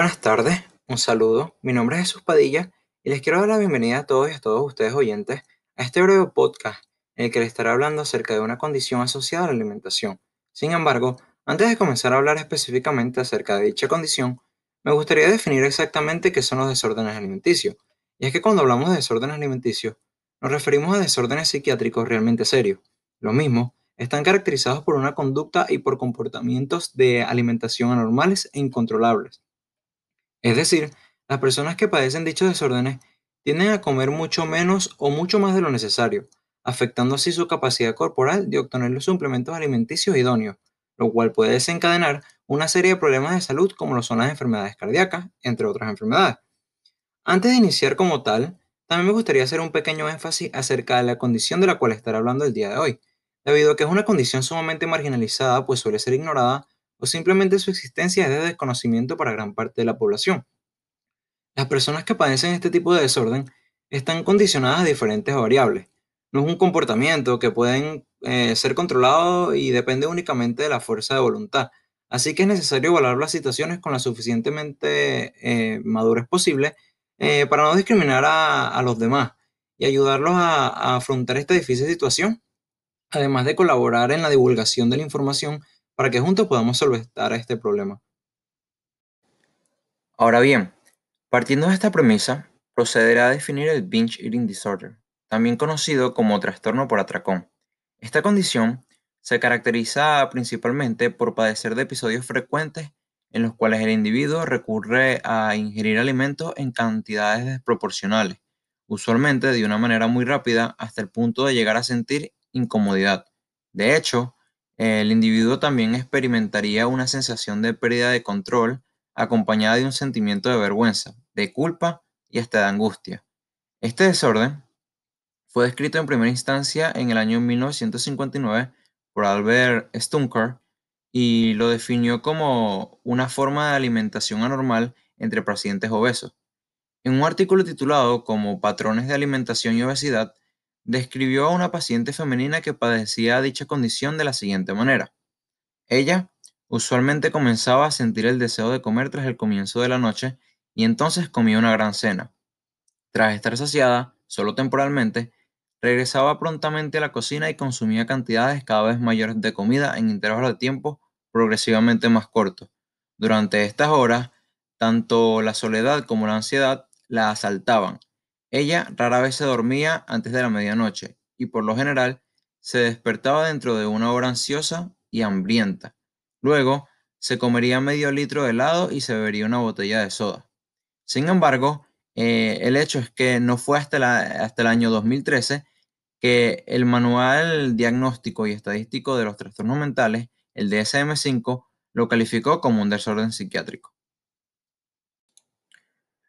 buenas tardes, un saludo. Mi nombre es Jesús Padilla y les quiero dar la bienvenida a todos y a todos ustedes oyentes a este breve podcast en el que les estaré hablando acerca de una condición asociada a la alimentación. Sin embargo, antes de comenzar a hablar específicamente acerca de dicha condición, me gustaría definir exactamente qué son los desórdenes alimenticios. Y es que cuando hablamos de desórdenes alimenticios, nos referimos a desórdenes psiquiátricos realmente serios. Lo mismo, están caracterizados por una conducta y por comportamientos de alimentación anormales e incontrolables. Es decir, las personas que padecen dichos desórdenes tienden a comer mucho menos o mucho más de lo necesario, afectando así su capacidad corporal de obtener los suplementos alimenticios idóneos, lo cual puede desencadenar una serie de problemas de salud como lo son las enfermedades cardíacas, entre otras enfermedades. Antes de iniciar como tal, también me gustaría hacer un pequeño énfasis acerca de la condición de la cual estaré hablando el día de hoy, debido a que es una condición sumamente marginalizada, pues suele ser ignorada o simplemente su existencia es de desconocimiento para gran parte de la población. Las personas que padecen este tipo de desorden están condicionadas a diferentes variables. No es un comportamiento que pueden eh, ser controlado y depende únicamente de la fuerza de voluntad. Así que es necesario evaluar las situaciones con la suficientemente eh, madurez posible eh, para no discriminar a, los demás y ayudarlos a afrontar esta difícil situación además de colaborar en la divulgación de la información para que juntos podamos solventar este problema. Ahora bien, partiendo de esta premisa, procederá a definir el binge eating disorder, también conocido como trastorno por atracón. Esta condición se caracteriza principalmente por padecer de episodios frecuentes en los cuales el individuo recurre a ingerir alimentos en cantidades desproporcionales, usualmente de una manera muy rápida hasta el punto de llegar a sentir incomodidad. De hecho, el individuo también experimentaría una sensación de pérdida de control acompañada de un sentimiento de vergüenza, de culpa y hasta de angustia. Este desorden fue descrito en primera instancia en el año 1959 por Albert Stunker y lo definió como una forma de alimentación anormal entre pacientes obesos. En un artículo titulado como Patrones de alimentación y obesidad, describió a una paciente femenina que padecía dicha condición de la siguiente manera. Ella usualmente comenzaba a sentir el deseo de comer tras el comienzo de la noche y entonces comía una gran cena. Tras estar saciada, solo temporalmente, regresaba prontamente a la cocina y consumía cantidades cada vez mayores de comida en intervalos de tiempo progresivamente más cortos. Durante estas horas, tanto la soledad como la ansiedad la asaltaban ella rara vez se dormía antes de la medianoche y por lo general se despertaba dentro de una hora ansiosa y hambrienta. Luego se comería medio litro de helado y se bebería una botella de soda. Sin embargo, eh, el hecho es que no fue hasta, hasta el año 2013 que el Manual Diagnóstico y Estadístico de los Trastornos Mentales, el DSM-5, lo calificó como un desorden psiquiátrico.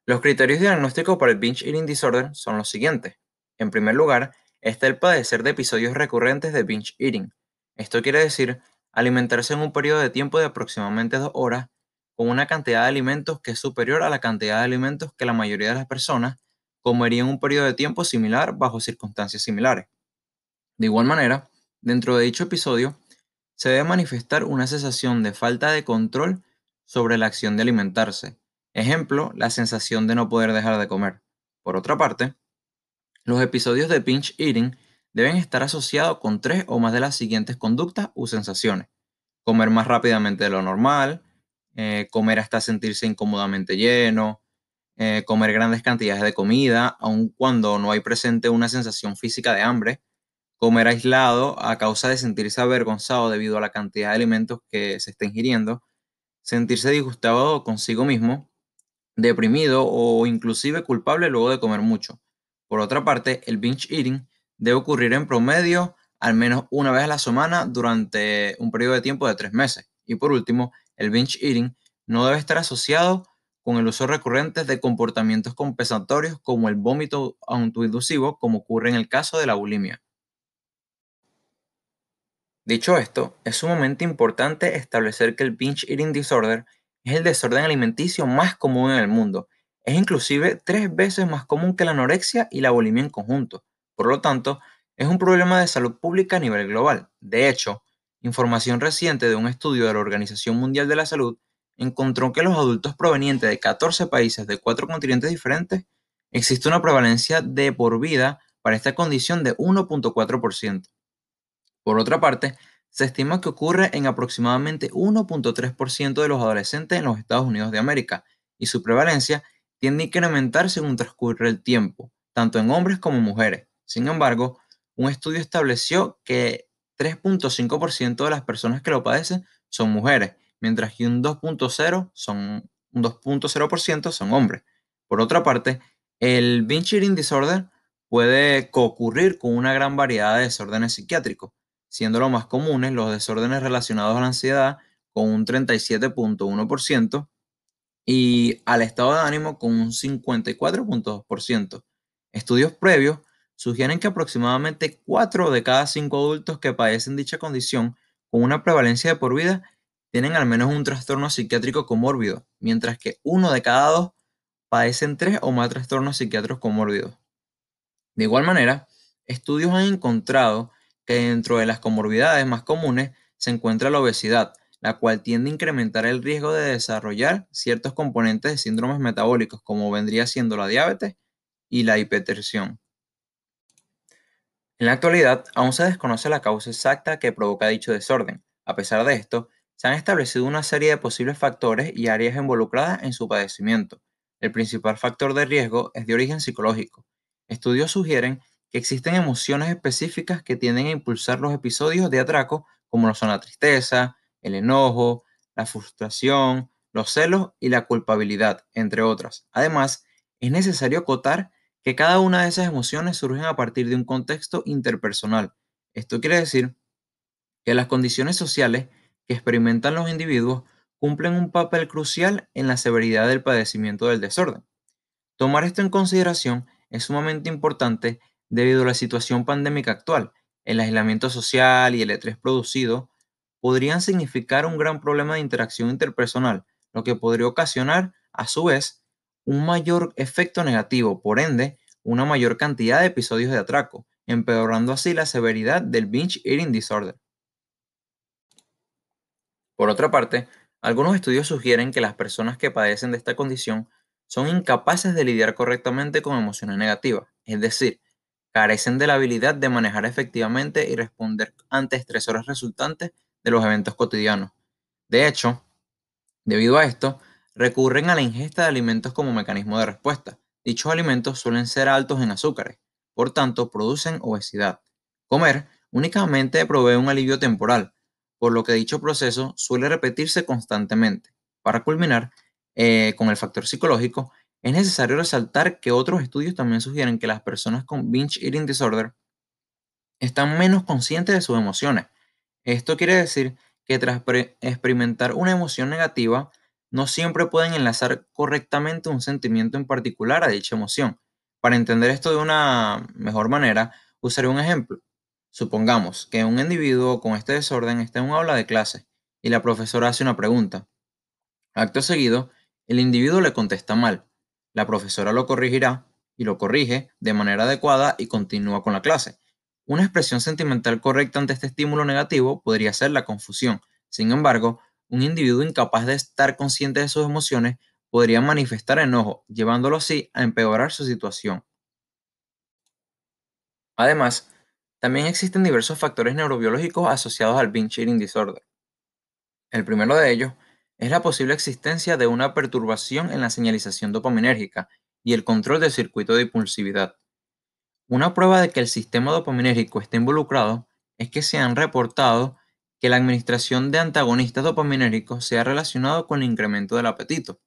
Los criterios diagnósticos para el binge eating disorder son los siguientes. En primer lugar, está el padecer de episodios recurrentes de binge eating. Esto quiere decir alimentarse en un periodo de tiempo de aproximadamente dos horas con una cantidad de alimentos que es superior a la cantidad de alimentos que la mayoría de las personas comerían en un periodo de tiempo similar bajo circunstancias similares. De igual manera, dentro de dicho episodio, se debe manifestar una sensación de falta de control sobre la acción de alimentarse, Ejemplo, la sensación de no poder dejar de comer. Por otra parte, los episodios de pinch eating deben estar asociados con tres o más de las siguientes conductas u sensaciones. Comer más rápidamente de lo normal, eh, comer hasta sentirse incómodamente lleno, eh, comer grandes cantidades de comida, aun cuando no hay presente una sensación física de hambre, comer aislado a causa de sentirse avergonzado debido a la cantidad de alimentos que se está ingiriendo, sentirse disgustado consigo mismo, deprimido o inclusive culpable luego de comer mucho. Por otra parte, el binge eating debe ocurrir en promedio al menos una vez a la semana durante un periodo de tiempo de tres meses. Y por último, el binge eating no debe estar asociado con el uso recurrente de comportamientos compensatorios como el vómito autoinducivo, como ocurre en el caso de la bulimia. Dicho esto, es sumamente importante establecer que el binge eating disorder es el desorden alimenticio más común en el mundo. Es inclusive tres veces más común que la anorexia y la bulimia en conjunto. Por lo tanto, es un problema de salud pública a nivel global. De hecho, información reciente de un estudio de la Organización Mundial de la Salud encontró que los adultos provenientes de 14 países de cuatro continentes diferentes existe una prevalencia de por vida para esta condición de 1.4%. Por otra parte, se estima que ocurre en aproximadamente 1.3% de los adolescentes en los Estados Unidos de América y su prevalencia tiende a incrementar según transcurre el tiempo, tanto en hombres como en mujeres. Sin embargo, un estudio estableció que 3.5% de las personas que lo padecen son mujeres, mientras que un 2.0% son, un 2.0% son hombres. Por otra parte, el binge eating disorder puede concurrir con una gran variedad de desórdenes psiquiátricos, siendo los más comunes los desórdenes relacionados a la ansiedad con un 37.1% y al estado de ánimo con un 54.2%. Estudios previos sugieren que aproximadamente 4 de cada 5 adultos que padecen dicha condición con una prevalencia de por vida tienen al menos un trastorno psiquiátrico comórbido, mientras que uno de cada dos padecen tres o más trastornos psiquiátricos comórbidos. De igual manera, estudios han encontrado dentro de las comorbidades más comunes se encuentra la obesidad, la cual tiende a incrementar el riesgo de desarrollar ciertos componentes de síndromes metabólicos, como vendría siendo la diabetes y la hipertensión. En la actualidad, aún se desconoce la causa exacta que provoca dicho desorden. A pesar de esto, se han establecido una serie de posibles factores y áreas involucradas en su padecimiento, el principal factor de riesgo es de origen psicológico. Estudios sugieren que existen emociones específicas que tienden a impulsar los episodios de atraco, como lo son la tristeza, el enojo, la frustración, los celos y la culpabilidad, entre otras. Además, es necesario acotar que cada una de esas emociones surgen a partir de un contexto interpersonal. Esto quiere decir que las condiciones sociales que experimentan los individuos cumplen un papel crucial en la severidad del padecimiento del desorden. Tomar esto en consideración es sumamente importante debido a la situación pandémica actual. El aislamiento social y el estrés producido podrían significar un gran problema de interacción interpersonal, lo que podría ocasionar, a su vez, un mayor efecto negativo, por ende, una mayor cantidad de episodios de atraco, empeorando así la severidad del binge eating disorder. Por otra parte, algunos estudios sugieren que las personas que padecen de esta condición son incapaces de lidiar correctamente con emociones negativas, es decir, carecen de la habilidad de manejar efectivamente y responder ante estresores resultantes de los eventos cotidianos. De hecho, debido a esto, recurren a la ingesta de alimentos como mecanismo de respuesta. Dichos alimentos suelen ser altos en azúcares, por tanto producen obesidad. Comer únicamente provee un alivio temporal, por lo que dicho proceso suele repetirse constantemente. Para culminar eh, con el factor psicológico, es necesario resaltar que otros estudios también sugieren que las personas con binge eating disorder están menos conscientes de sus emociones. Esto quiere decir que tras experimentar una emoción negativa, no siempre pueden enlazar correctamente un sentimiento en particular a dicha emoción. Para entender esto de una mejor manera, usaré un ejemplo. Supongamos que un individuo con este desorden está en un aula de clase y la profesora hace una pregunta. Acto seguido, el individuo le contesta mal. La profesora lo corregirá y lo corrige de manera adecuada y continúa con la clase. Una expresión sentimental correcta ante este estímulo negativo podría ser la confusión. Sin embargo, un individuo incapaz de estar consciente de sus emociones podría manifestar enojo, llevándolo así a empeorar su situación. Además, también existen diversos factores neurobiológicos asociados al binge eating disorder. El primero de ellos es la posible existencia de una perturbación en la señalización dopaminérgica y el control del circuito de impulsividad. Una prueba de que el sistema dopaminérgico está involucrado es que se han reportado que la administración de antagonistas dopaminérgicos se ha relacionado con el incremento del apetito.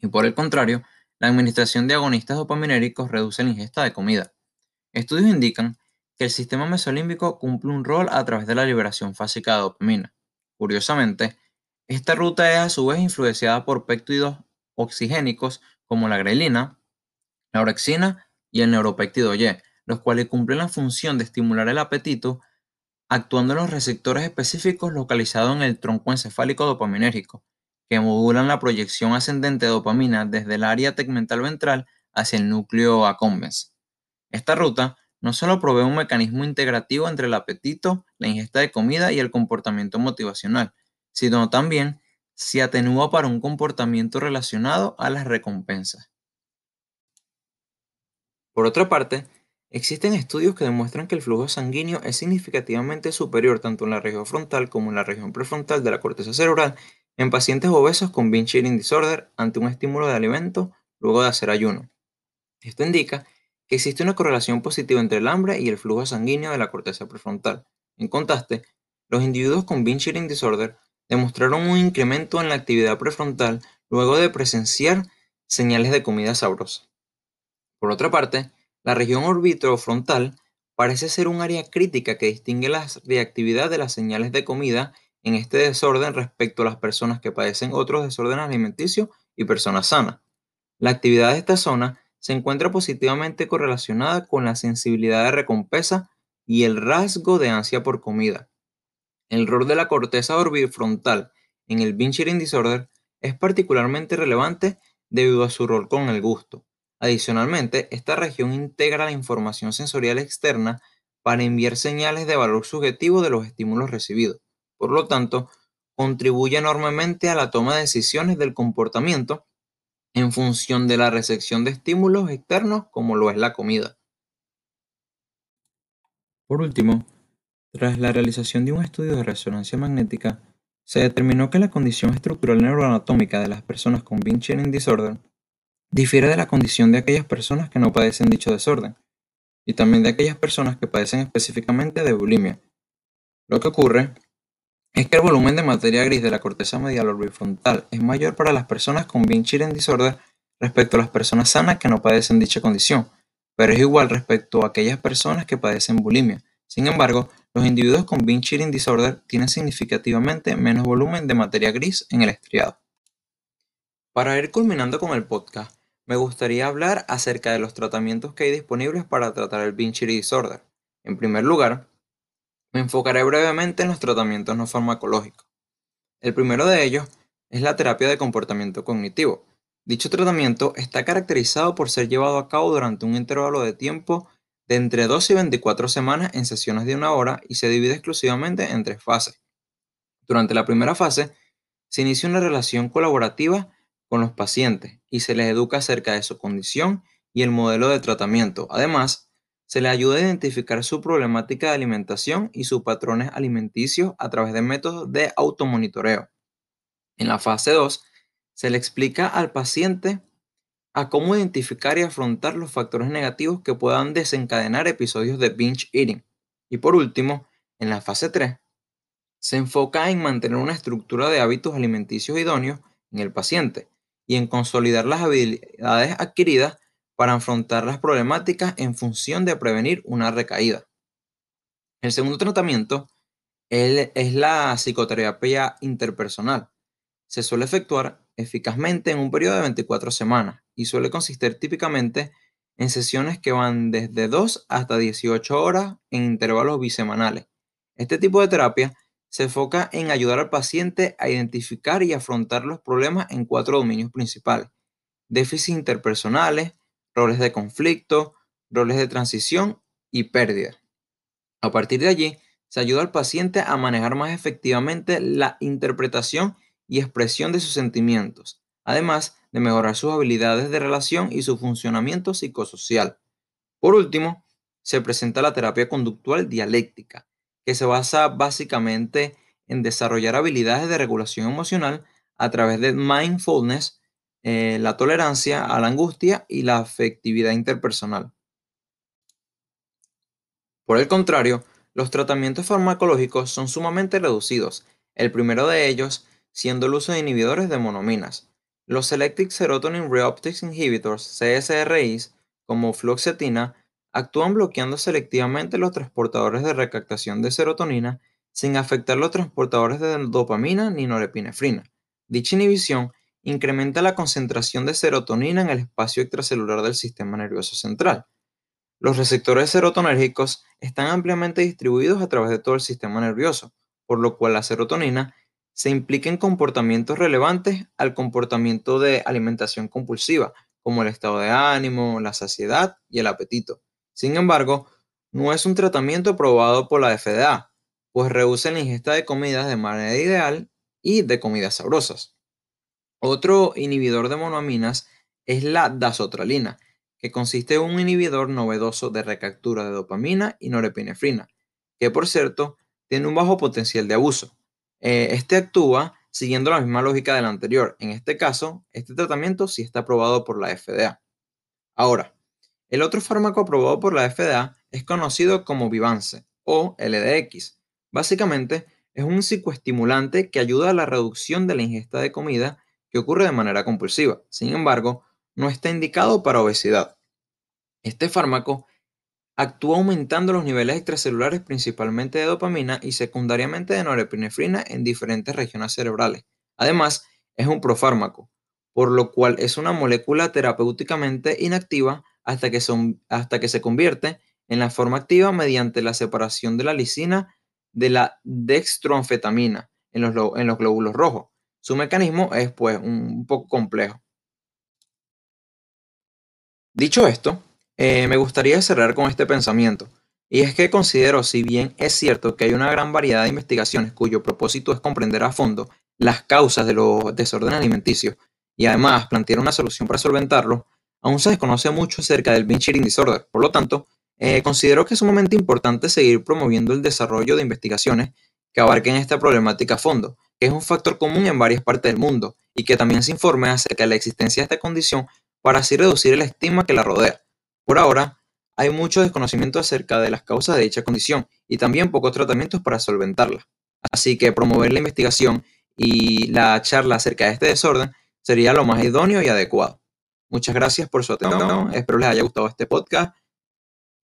Y por el contrario, la administración de agonistas dopaminérgicos reduce la ingesta de comida. Estudios indican que el sistema mesolímbico cumple un rol a través de la liberación fásica de dopamina. Curiosamente, esta ruta es a su vez influenciada por péptidos oxigénicos como la grelina, la orexina y el neuropéptido Y, los cuales cumplen la función de estimular el apetito actuando en los receptores específicos localizados en el tronco encefálico dopaminérgico, que modulan la proyección ascendente de dopamina desde el área tegmental ventral hacia el núcleo accumbens. Esta ruta no solo provee un mecanismo integrativo entre el apetito, la ingesta de comida y el comportamiento motivacional, sino también se atenúa para un comportamiento relacionado a las recompensas. Por otra parte, existen estudios que demuestran que el flujo sanguíneo es significativamente superior tanto en la región frontal como en la región prefrontal de la corteza cerebral en pacientes obesos con binge eating disorder ante un estímulo de alimento luego de hacer ayuno. Esto indica que existe una correlación positiva entre el hambre y el flujo sanguíneo de la corteza prefrontal. En contraste, los individuos con binge eating disorder demostraron un incremento en la actividad prefrontal luego de presenciar señales de comida sabrosa. Por otra parte, la región orbitofrontal parece ser un área crítica que distingue la reactividad de las señales de comida en este desorden respecto a las personas que padecen otros desórdenes alimenticios y personas sanas. La actividad de esta zona se encuentra positivamente correlacionada con la sensibilidad de recompensa y el rasgo de ansia por comida. El rol de la corteza orbitofrontal en el binge eating disorder es particularmente relevante debido a su rol con el gusto. Adicionalmente, esta región integra la información sensorial externa para enviar señales de valor subjetivo de los estímulos recibidos. Por lo tanto, contribuye enormemente a la toma de decisiones del comportamiento en función de la recepción de estímulos externos como lo es la comida. Por último, tras la realización de un estudio de resonancia magnética, se determinó que la condición estructural neuroanatómica de las personas con binge eating disorder difiere de la condición de aquellas personas que no padecen dicho desorden, y también de aquellas personas que padecen específicamente de bulimia. Lo que ocurre es que el volumen de materia gris de la corteza medial orbifrontal es mayor para las personas con binge eating disorder respecto a las personas sanas que no padecen dicha condición, pero es igual respecto a aquellas personas que padecen bulimia. Sin embargo, los individuos con binge eating disorder tienen significativamente menos volumen de materia gris en el estriado. Para ir culminando con el podcast, me gustaría hablar acerca de los tratamientos que hay disponibles para tratar el binge eating disorder. En primer lugar, me enfocaré brevemente en los tratamientos no farmacológicos. El primero de ellos es la terapia de comportamiento cognitivo. Dicho tratamiento está caracterizado por ser llevado a cabo durante un intervalo de tiempo de entre 12 y 24 semanas en sesiones de una hora y se divide exclusivamente en tres fases. Durante la primera fase, se inicia una relación colaborativa con los pacientes y se les educa acerca de su condición y el modelo de tratamiento. Además, se les ayuda a identificar su problemática de alimentación y sus patrones alimenticios a través de métodos de automonitoreo. En la fase 2, se le explica al paciente a cómo identificar y afrontar los factores negativos que puedan desencadenar episodios de binge eating. Y por último, en la fase 3, se enfoca en mantener una estructura de hábitos alimenticios idóneos en el paciente, y en consolidar las habilidades adquiridas para afrontar las problemáticas en función de prevenir una recaída. El segundo tratamiento es la psicoterapia interpersonal. Se suele efectuar eficazmente en un periodo de 24 semanas y suele consistir típicamente en sesiones que van desde 2 hasta 18 horas en intervalos bisemanales. Este tipo de terapia se enfoca en ayudar al paciente a identificar y afrontar los problemas en cuatro dominios principales. Déficits interpersonales, roles de conflicto, roles de transición y pérdida. A partir de allí, se ayuda al paciente a manejar más efectivamente la interpretación y expresión de sus sentimientos, además de mejorar sus habilidades de relación y su funcionamiento psicosocial. Por último, se presenta la terapia conductual dialéctica, que se basa básicamente en desarrollar habilidades de regulación emocional a través de mindfulness, eh, la tolerancia a la angustia y la afectividad interpersonal. Por el contrario, los tratamientos farmacológicos son sumamente reducidos, el primero de ellos siendo el uso de inhibidores de monominas. Los Selective Serotonin Reuptake Inhibitors, CSRIs, como fluoxetina, actúan bloqueando selectivamente los transportadores de recaptación de serotonina sin afectar los transportadores de dopamina ni norepinefrina. Dicha inhibición incrementa la concentración de serotonina en el espacio extracelular del sistema nervioso central. Los receptores serotonérgicos están ampliamente distribuidos a través de todo el sistema nervioso, por lo cual la serotonina se implica en comportamientos relevantes al comportamiento de alimentación compulsiva, como el estado de ánimo, la saciedad y el apetito. Sin embargo, no es un tratamiento aprobado por la FDA, pues reduce la ingesta de comidas de manera ideal y de comidas sabrosas. Otro inhibidor de monoaminas es la dasotralina, que consiste en un inhibidor novedoso de recaptura de dopamina y norepinefrina, que por cierto tiene un bajo potencial de abuso. Eh, este actúa siguiendo la misma lógica del anterior. En este caso, este tratamiento sí está aprobado por la FDA. Ahora, el otro fármaco aprobado por la FDA es conocido como Vivance o LDX. Básicamente, es un psicoestimulante que ayuda a la reducción de la ingesta de comida que ocurre de manera compulsiva. Sin embargo, no está indicado para obesidad. Este fármaco actúa aumentando los niveles extracelulares principalmente de dopamina y secundariamente de norepinefrina en diferentes regiones cerebrales. Además, es un profármaco, por lo cual es una molécula terapéuticamente inactiva hasta que, hasta que se convierte en la forma activa mediante la separación de la lisina de la dextroanfetamina en los, en los glóbulos rojos. Su mecanismo es pues un poco complejo. Dicho esto, eh, me gustaría cerrar con este pensamiento, y es que considero, si bien es cierto que hay una gran variedad de investigaciones cuyo propósito es comprender a fondo las causas de los desórdenes alimenticios y además plantear una solución para solventarlos, aún se desconoce mucho acerca del binge eating disorder. Por lo tanto, eh, considero que es sumamente importante seguir promoviendo el desarrollo de investigaciones que abarquen esta problemática a fondo, que es un factor común en varias partes del mundo, y que también se informe acerca de la existencia de esta condición para así reducir el estigma que la rodea. Por ahora, hay mucho desconocimiento acerca de las causas de dicha condición y también pocos tratamientos para solventarla. Así que promover la investigación y la charla acerca de este desorden sería lo más idóneo y adecuado. Muchas gracias por su atención, espero les haya gustado este podcast